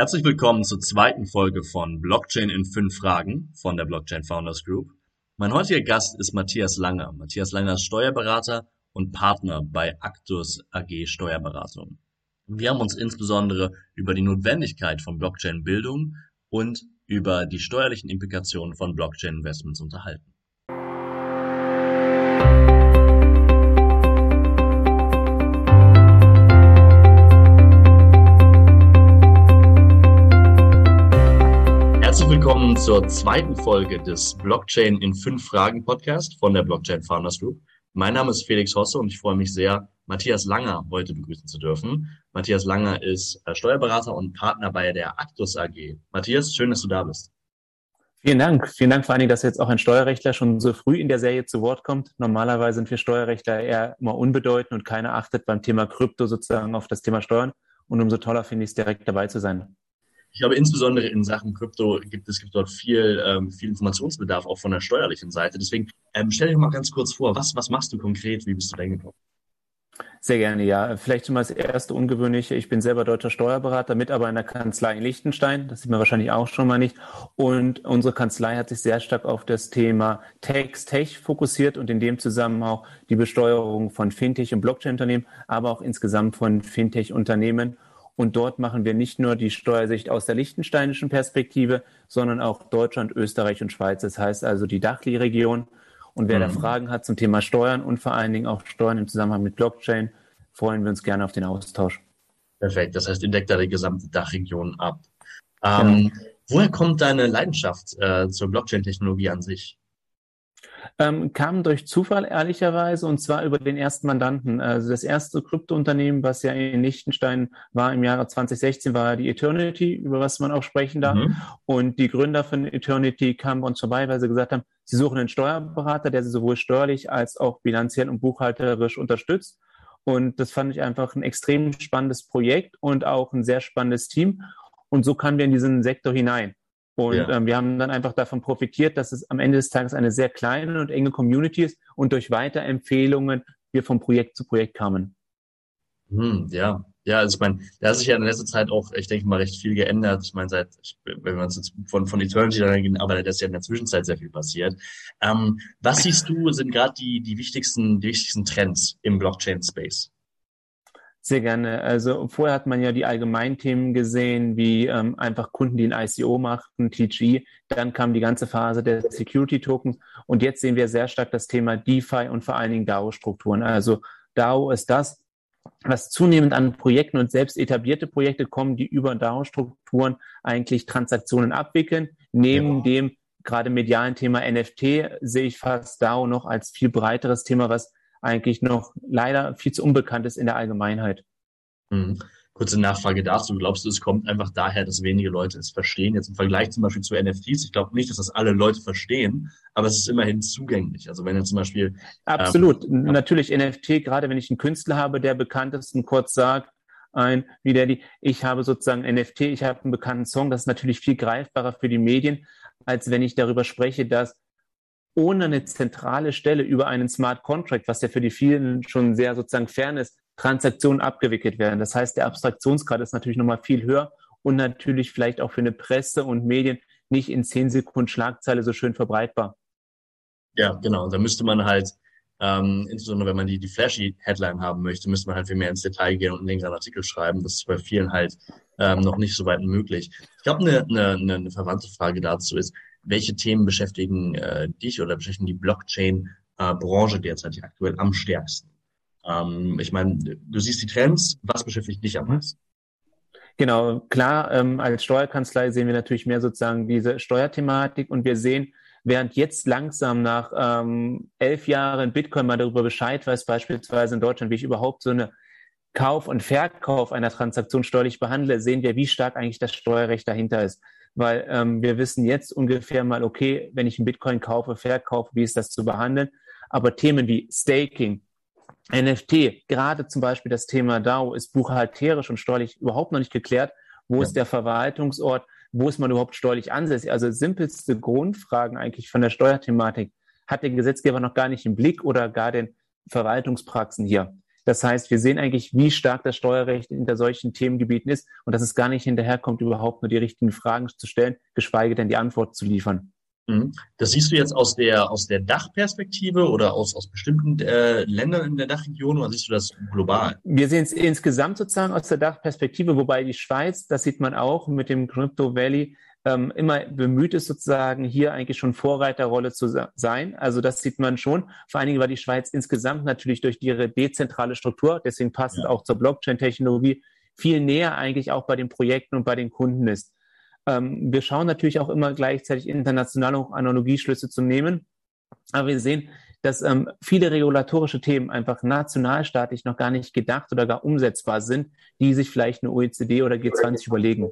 Herzlich willkommen zur zweiten Folge von Blockchain in fünf Fragen von der Blockchain Founders Group. Mein heutiger Gast ist Matthias Langer. Matthias Langer ist Steuerberater und Partner bei Actus AG Steuerberatung. Wir haben uns insbesondere über die Notwendigkeit von Blockchain-Bildung und über die steuerlichen Implikationen von Blockchain-Investments unterhalten. Willkommen zur zweiten Folge des Blockchain in fünf Fragen Podcast von der Blockchain Founders Group. Mein Name ist Felix Hosse und ich freue mich sehr, Matthias Langer heute begrüßen zu dürfen. Matthias Langer ist äh, Steuerberater und Partner bei der Actus AG. Matthias, schön, dass du da bist. Vielen Dank. Vielen Dank vor allen Dingen, dass jetzt auch ein Steuerrechtler schon so früh in der Serie zu Wort kommt. Normalerweise sind wir Steuerrechtler eher immer unbedeutend und keiner achtet beim Thema Krypto sozusagen auf das Thema Steuern. Und umso toller finde ich es, direkt dabei zu sein. Ich glaube, insbesondere in Sachen Krypto gibt es gibt dort viel, ähm, viel Informationsbedarf, auch von der steuerlichen Seite. Deswegen ähm, stell dir mal ganz kurz vor, was, was machst du konkret? Wie bist du da hingekommen? Sehr gerne, ja. Vielleicht schon mal das erste Ungewöhnliche. Ich bin selber deutscher Steuerberater, mit aber in der Kanzlei in Liechtenstein. Das sieht man wahrscheinlich auch schon mal nicht. Und unsere Kanzlei hat sich sehr stark auf das Thema Tax Tech fokussiert und in dem Zusammenhang auch die Besteuerung von Fintech und Blockchain-Unternehmen, aber auch insgesamt von Fintech-Unternehmen. Und dort machen wir nicht nur die Steuersicht aus der liechtensteinischen Perspektive, sondern auch Deutschland, Österreich und Schweiz. Das heißt also die Dachli-Region. Und wer mhm. da Fragen hat zum Thema Steuern und vor allen Dingen auch Steuern im Zusammenhang mit Blockchain, freuen wir uns gerne auf den Austausch. Perfekt. Das heißt, ihr deckt da die gesamte Dachregion ab. Ähm, genau. Woher kommt deine Leidenschaft äh, zur Blockchain-Technologie an sich? Ähm, kam durch Zufall ehrlicherweise und zwar über den ersten Mandanten. Also das erste Kryptounternehmen, was ja in Liechtenstein war im Jahre 2016, war die Eternity, über was man auch sprechen darf. Mhm. Und die Gründer von Eternity kamen bei uns vorbei, weil sie gesagt haben, sie suchen einen Steuerberater, der sie sowohl steuerlich als auch bilanziell und buchhalterisch unterstützt. Und das fand ich einfach ein extrem spannendes Projekt und auch ein sehr spannendes Team. Und so kamen wir in diesen Sektor hinein. Und ja. ähm, wir haben dann einfach davon profitiert, dass es am Ende des Tages eine sehr kleine und enge Community ist und durch Weiterempfehlungen wir von Projekt zu Projekt kamen. Hm, ja, ja, also ich meine, da hat sich ja in letzter Zeit auch, ich denke mal, recht viel geändert. Ich meine, seit, wenn man jetzt von, von Eternity dann gehen, aber da ist ja in der Zwischenzeit sehr viel passiert. Ähm, was siehst du, sind gerade die, die wichtigsten, die wichtigsten Trends im Blockchain-Space? Sehr gerne. Also vorher hat man ja die Allgemeinthemen gesehen, wie ähm, einfach Kunden, die ein ICO machten, TG. Dann kam die ganze Phase der Security Tokens. Und jetzt sehen wir sehr stark das Thema DeFi und vor allen Dingen DAO-Strukturen. Also DAO ist das, was zunehmend an Projekten und selbst etablierte Projekte kommen, die über DAO-Strukturen eigentlich Transaktionen abwickeln. Neben ja. dem gerade medialen Thema NFT sehe ich fast DAO noch als viel breiteres Thema, was eigentlich noch leider viel zu unbekannt ist in der Allgemeinheit. Mhm. Kurze Nachfrage dazu. Glaubst du, es kommt einfach daher, dass wenige Leute es verstehen? Jetzt im Vergleich zum Beispiel zu NFTs. Ich glaube nicht, dass das alle Leute verstehen, aber es ist immerhin zugänglich. Also wenn du zum Beispiel. Ähm, Absolut. Ähm, Natürlich NFT, gerade wenn ich einen Künstler habe, der bekannt ist und kurz sagt, ein, wie der die, ich habe sozusagen NFT, ich habe einen bekannten Song, das ist natürlich viel greifbarer für die Medien, als wenn ich darüber spreche, dass ohne eine zentrale Stelle über einen Smart Contract, was ja für die vielen schon sehr sozusagen fern ist, Transaktionen abgewickelt werden. Das heißt, der Abstraktionsgrad ist natürlich nochmal viel höher und natürlich vielleicht auch für eine Presse und Medien nicht in zehn Sekunden Schlagzeile so schön verbreitbar. Ja, genau. Da müsste man halt, ähm, insbesondere wenn man die, die flashy Headline haben möchte, müsste man halt viel mehr ins Detail gehen und einen längeren Artikel schreiben. Das ist bei vielen halt ähm, noch nicht so weit möglich. Ich glaube, eine, eine, eine verwandte Frage dazu ist, welche Themen beschäftigen äh, dich oder beschäftigen die Blockchain-Branche äh, derzeit aktuell am stärksten? Ähm, ich meine, du siehst die Trends, was beschäftigt dich am meisten? Genau, klar, ähm, als Steuerkanzlei sehen wir natürlich mehr sozusagen diese Steuerthematik und wir sehen, während jetzt langsam nach ähm, elf Jahren Bitcoin mal darüber Bescheid weiß, beispielsweise in Deutschland, wie ich überhaupt so eine Kauf und Verkauf einer Transaktion steuerlich behandle, sehen wir, wie stark eigentlich das Steuerrecht dahinter ist weil ähm, wir wissen jetzt ungefähr mal, okay, wenn ich einen Bitcoin kaufe, verkaufe, wie ist das zu behandeln? Aber Themen wie Staking, NFT, gerade zum Beispiel das Thema DAO ist buchhalterisch und steuerlich überhaupt noch nicht geklärt. Wo ja. ist der Verwaltungsort? Wo ist man überhaupt steuerlich ansässig? Also simpelste Grundfragen eigentlich von der Steuerthematik hat der Gesetzgeber noch gar nicht im Blick oder gar den Verwaltungspraxen hier. Das heißt, wir sehen eigentlich, wie stark das Steuerrecht hinter solchen Themengebieten ist und dass es gar nicht hinterherkommt, überhaupt nur die richtigen Fragen zu stellen, geschweige denn die Antwort zu liefern. Mhm. Das siehst du jetzt aus der, aus der Dachperspektive oder aus, aus bestimmten äh, Ländern in der Dachregion oder siehst du das global? Wir sehen es insgesamt sozusagen aus der Dachperspektive, wobei die Schweiz, das sieht man auch mit dem Crypto Valley, ähm, immer bemüht ist, sozusagen hier eigentlich schon Vorreiterrolle zu sein. Also das sieht man schon. Vor allen Dingen war die Schweiz insgesamt natürlich durch ihre dezentrale Struktur, deswegen passend ja. auch zur Blockchain-Technologie, viel näher eigentlich auch bei den Projekten und bei den Kunden ist. Ähm, wir schauen natürlich auch immer gleichzeitig international auch Analogieschlüsse zu nehmen. Aber wir sehen, dass ähm, viele regulatorische Themen einfach nationalstaatlich noch gar nicht gedacht oder gar umsetzbar sind, die sich vielleicht eine OECD oder G20 überlegen.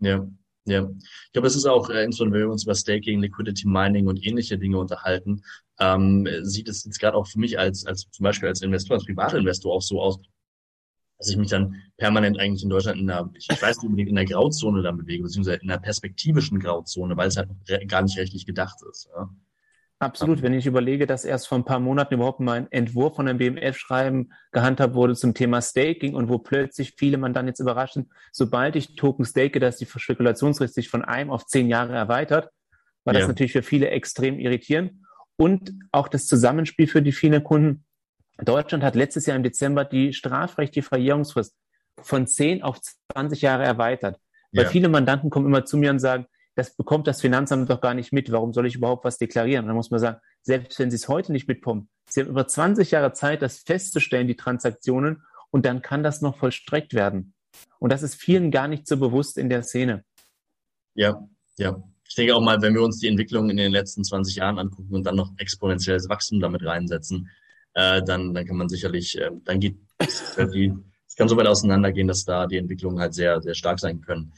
Ja, ja. Ich glaube, es ist auch, äh, insbesondere wenn wir uns über Staking, Liquidity Mining und ähnliche Dinge unterhalten, ähm, sieht es jetzt gerade auch für mich als, als zum Beispiel als Investor, als Privatinvestor auch so aus, dass ich mich dann permanent eigentlich in Deutschland in einer, ich weiß nicht unbedingt in der Grauzone dann bewege, beziehungsweise in einer perspektivischen Grauzone, weil es halt gar nicht rechtlich gedacht ist. Ja. Absolut. Wenn ich überlege, dass erst vor ein paar Monaten überhaupt mal ein Entwurf von einem BMF-Schreiben gehandhabt wurde zum Thema Staking und wo plötzlich viele man dann jetzt überraschen, sobald ich Token stake, dass die Spekulationsfrist sich von einem auf zehn Jahre erweitert, war ja. das natürlich für viele extrem irritierend. Und auch das Zusammenspiel für die vielen Kunden, Deutschland hat letztes Jahr im Dezember die strafrechtliche Verjährungsfrist von 10 auf 20 Jahre erweitert. Weil ja. viele Mandanten kommen immer zu mir und sagen, das bekommt das Finanzamt doch gar nicht mit. Warum soll ich überhaupt was deklarieren? Dann muss man sagen, selbst wenn Sie es heute nicht mitbekommen, Sie haben über 20 Jahre Zeit, das festzustellen, die Transaktionen, und dann kann das noch vollstreckt werden. Und das ist vielen gar nicht so bewusst in der Szene. Ja, ja. Ich denke auch mal, wenn wir uns die Entwicklung in den letzten 20 Jahren angucken und dann noch exponentielles Wachstum damit reinsetzen, äh, dann, dann kann man sicherlich, äh, dann geht es kann so weit auseinandergehen, dass da die Entwicklungen halt sehr, sehr stark sein können.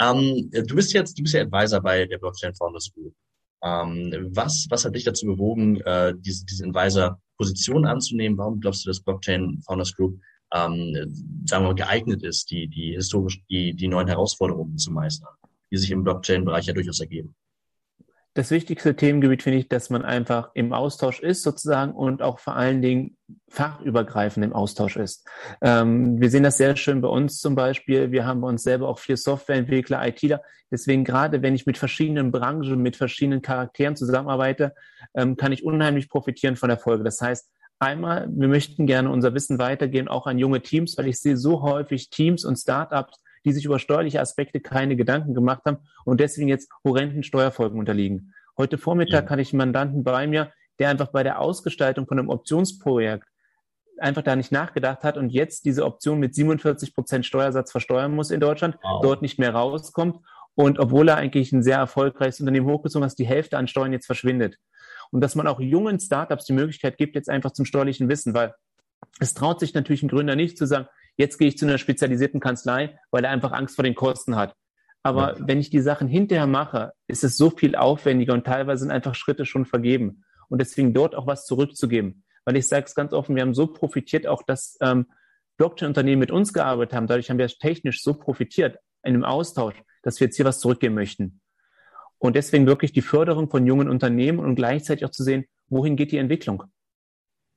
Ähm, du bist jetzt, du bist ja Advisor bei der Blockchain Founders Group. Ähm, was, was hat dich dazu bewogen, äh, diese, diese Advisor-Position anzunehmen? Warum glaubst du, dass Blockchain Founders Group ähm, sagen wir mal, geeignet ist, die, die historisch, die, die neuen Herausforderungen zu meistern, die sich im Blockchain-Bereich ja durchaus ergeben? Das wichtigste Themengebiet finde ich, dass man einfach im Austausch ist sozusagen und auch vor allen Dingen fachübergreifend im Austausch ist. Ähm, wir sehen das sehr schön bei uns zum Beispiel. Wir haben bei uns selber auch vier Softwareentwickler, ITler. Deswegen gerade, wenn ich mit verschiedenen Branchen, mit verschiedenen Charakteren zusammenarbeite, ähm, kann ich unheimlich profitieren von der Folge. Das heißt, einmal, wir möchten gerne unser Wissen weitergehen, auch an junge Teams, weil ich sehe so häufig Teams und Startups, die sich über steuerliche Aspekte keine Gedanken gemacht haben und deswegen jetzt horrenden Steuerfolgen unterliegen. Heute Vormittag ja. hatte ich einen Mandanten bei mir, der einfach bei der Ausgestaltung von einem Optionsprojekt einfach da nicht nachgedacht hat und jetzt diese Option mit 47 Prozent Steuersatz versteuern muss in Deutschland, wow. dort nicht mehr rauskommt und obwohl er eigentlich ein sehr erfolgreiches Unternehmen hochgezogen hat, die Hälfte an Steuern jetzt verschwindet. Und dass man auch jungen Startups die Möglichkeit gibt, jetzt einfach zum steuerlichen Wissen, weil es traut sich natürlich ein Gründer nicht zu sagen, Jetzt gehe ich zu einer spezialisierten Kanzlei, weil er einfach Angst vor den Kosten hat. Aber ja. wenn ich die Sachen hinterher mache, ist es so viel aufwendiger und teilweise sind einfach Schritte schon vergeben. Und deswegen dort auch was zurückzugeben. Weil ich sage es ganz offen, wir haben so profitiert, auch dass ähm, Blockchain-Unternehmen mit uns gearbeitet haben. Dadurch haben wir technisch so profitiert in einem Austausch, dass wir jetzt hier was zurückgeben möchten. Und deswegen wirklich die Förderung von jungen Unternehmen und gleichzeitig auch zu sehen, wohin geht die Entwicklung.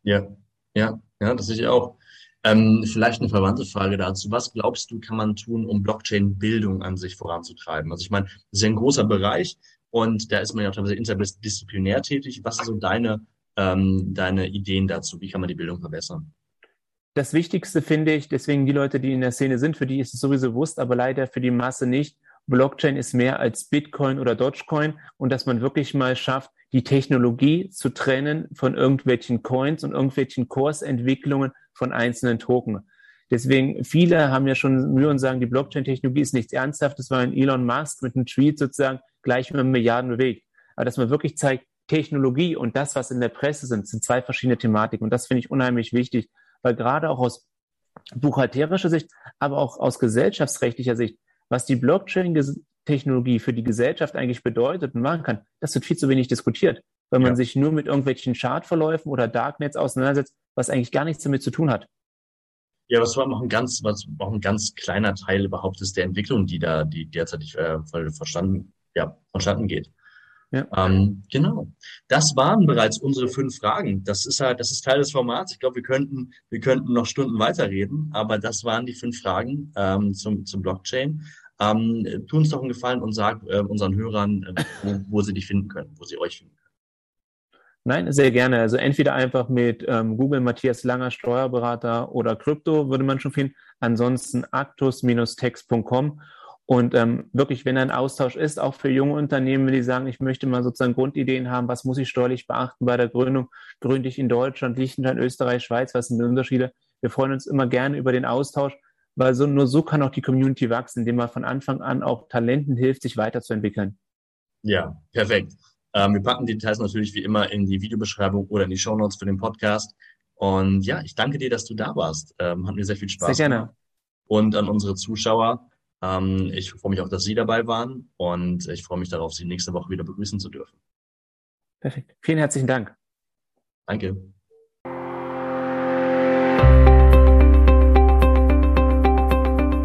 Ja, ja, ja, das sehe ich auch. Ähm, vielleicht eine verwandte Frage dazu. Was glaubst du, kann man tun, um Blockchain-Bildung an sich voranzutreiben? Also ich meine, das ist ja ein großer Bereich und da ist man ja teilweise interdisziplinär tätig. Was sind so deine, ähm, deine Ideen dazu? Wie kann man die Bildung verbessern? Das Wichtigste finde ich, deswegen die Leute, die in der Szene sind, für die ist es sowieso bewusst, aber leider für die Masse nicht. Blockchain ist mehr als Bitcoin oder Dogecoin und dass man wirklich mal schafft, die Technologie zu trennen von irgendwelchen Coins und irgendwelchen Kursentwicklungen von einzelnen Token. Deswegen, viele haben ja schon Mühe und sagen, die Blockchain-Technologie ist nichts Ernsthaftes, weil ein Elon Musk mit einem Tweet sozusagen gleich mit Milliarden bewegt. Aber dass man wirklich zeigt, Technologie und das, was in der Presse sind, sind zwei verschiedene Thematiken. Und das finde ich unheimlich wichtig, weil gerade auch aus buchhalterischer Sicht, aber auch aus gesellschaftsrechtlicher Sicht, was die Blockchain-Technologie für die Gesellschaft eigentlich bedeutet und machen kann, das wird viel zu wenig diskutiert, weil man ja. sich nur mit irgendwelchen Chartverläufen oder Darknets auseinandersetzt, was eigentlich gar nichts damit zu tun hat. Ja, was war noch ein ganz, was auch ein ganz kleiner Teil überhaupt ist der Entwicklung, die da, die derzeit äh, verstanden, ja, verstanden geht. Ja. Ähm, genau. Das waren bereits unsere fünf Fragen. Das ist halt, das ist Teil des Formats. Ich glaube, wir könnten, wir könnten noch Stunden weiterreden, aber das waren die fünf Fragen ähm, zum, zum Blockchain. Ähm, tu uns doch einen Gefallen und sag äh, unseren Hörern, äh, wo, wo sie dich finden können, wo sie euch finden können. Nein, sehr gerne. Also entweder einfach mit ähm, Google Matthias Langer Steuerberater oder Krypto würde man schon finden. Ansonsten actus-text.com und ähm, wirklich, wenn ein Austausch ist, auch für junge Unternehmen, die sagen, ich möchte mal sozusagen Grundideen haben, was muss ich steuerlich beachten bei der Gründung, gründe ich in Deutschland, Liechtenstein, Österreich, Schweiz, was sind die Unterschiede? Wir freuen uns immer gerne über den Austausch, weil so, nur so kann auch die Community wachsen, indem man von Anfang an auch Talenten hilft, sich weiterzuentwickeln. Ja, perfekt. Ähm, wir packen die Details natürlich wie immer in die Videobeschreibung oder in die Show Notes für den Podcast. Und ja, ich danke dir, dass du da warst. Ähm, hat mir sehr viel Spaß sehr gerne. Und an unsere Zuschauer, ähm, ich freue mich auch, dass Sie dabei waren und ich freue mich darauf, Sie nächste Woche wieder begrüßen zu dürfen. Perfekt. Vielen herzlichen Dank. Danke.